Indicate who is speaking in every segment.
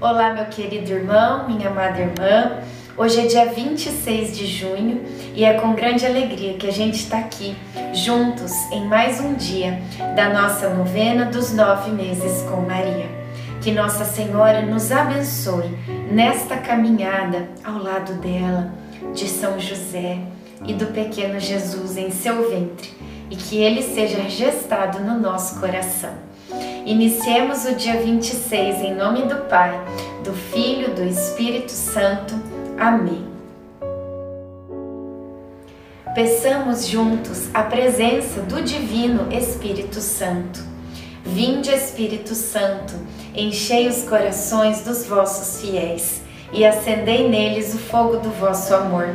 Speaker 1: Olá, meu querido irmão, minha amada irmã. Hoje é dia 26 de junho e é com grande alegria que a gente está aqui juntos em mais um dia da nossa novena dos nove meses com Maria. Que Nossa Senhora nos abençoe nesta caminhada ao lado dela, de São José e do pequeno Jesus em seu ventre e que ele seja gestado no nosso coração. Iniciemos o dia 26 em nome do Pai, do Filho, do Espírito Santo. Amém. Peçamos juntos a presença do Divino Espírito Santo. Vinde, Espírito Santo, enchei os corações dos vossos fiéis e acendei neles o fogo do vosso amor.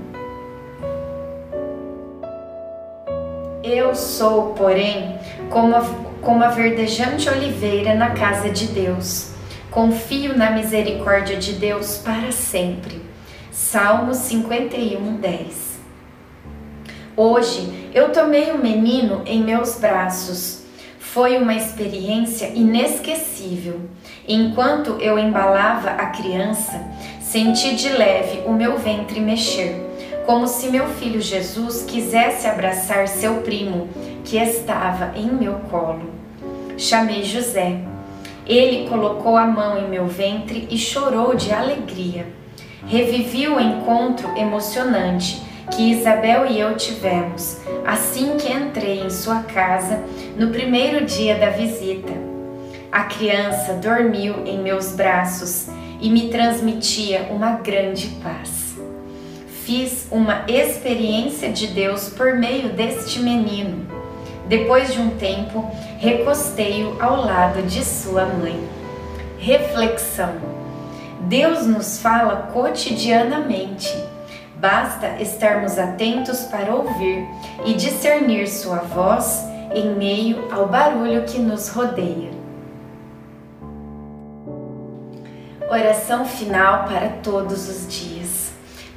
Speaker 1: Eu sou, porém, como a, como a verdejante oliveira na casa de Deus Confio na misericórdia de Deus para sempre. Salmo 51, 10. Hoje eu tomei o um menino em meus braços. Foi uma experiência inesquecível. Enquanto eu embalava a criança, senti de leve o meu ventre mexer, como se meu filho Jesus quisesse abraçar seu primo, que estava em meu colo. Chamei José ele colocou a mão em meu ventre e chorou de alegria. Revivi o encontro emocionante que Isabel e eu tivemos assim que entrei em sua casa no primeiro dia da visita. A criança dormiu em meus braços e me transmitia uma grande paz. Fiz uma experiência de Deus por meio deste menino depois de um tempo, recostei-o ao lado de sua mãe. Reflexão: Deus nos fala cotidianamente. Basta estarmos atentos para ouvir e discernir sua voz em meio ao barulho que nos rodeia. Oração final para todos os dias.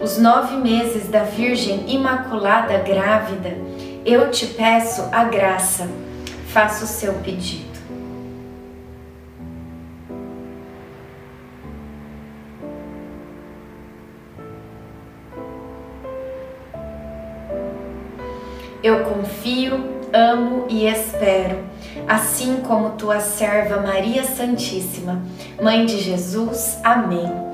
Speaker 1: os nove meses da Virgem Imaculada grávida, eu te peço a graça, faça o seu pedido. Eu confio, amo e espero, assim como tua serva Maria Santíssima, Mãe de Jesus. Amém.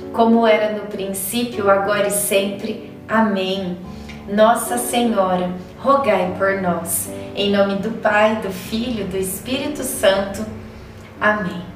Speaker 1: como era no princípio, agora e sempre. Amém. Nossa Senhora, rogai por nós. Em nome do Pai, do Filho do Espírito Santo. Amém.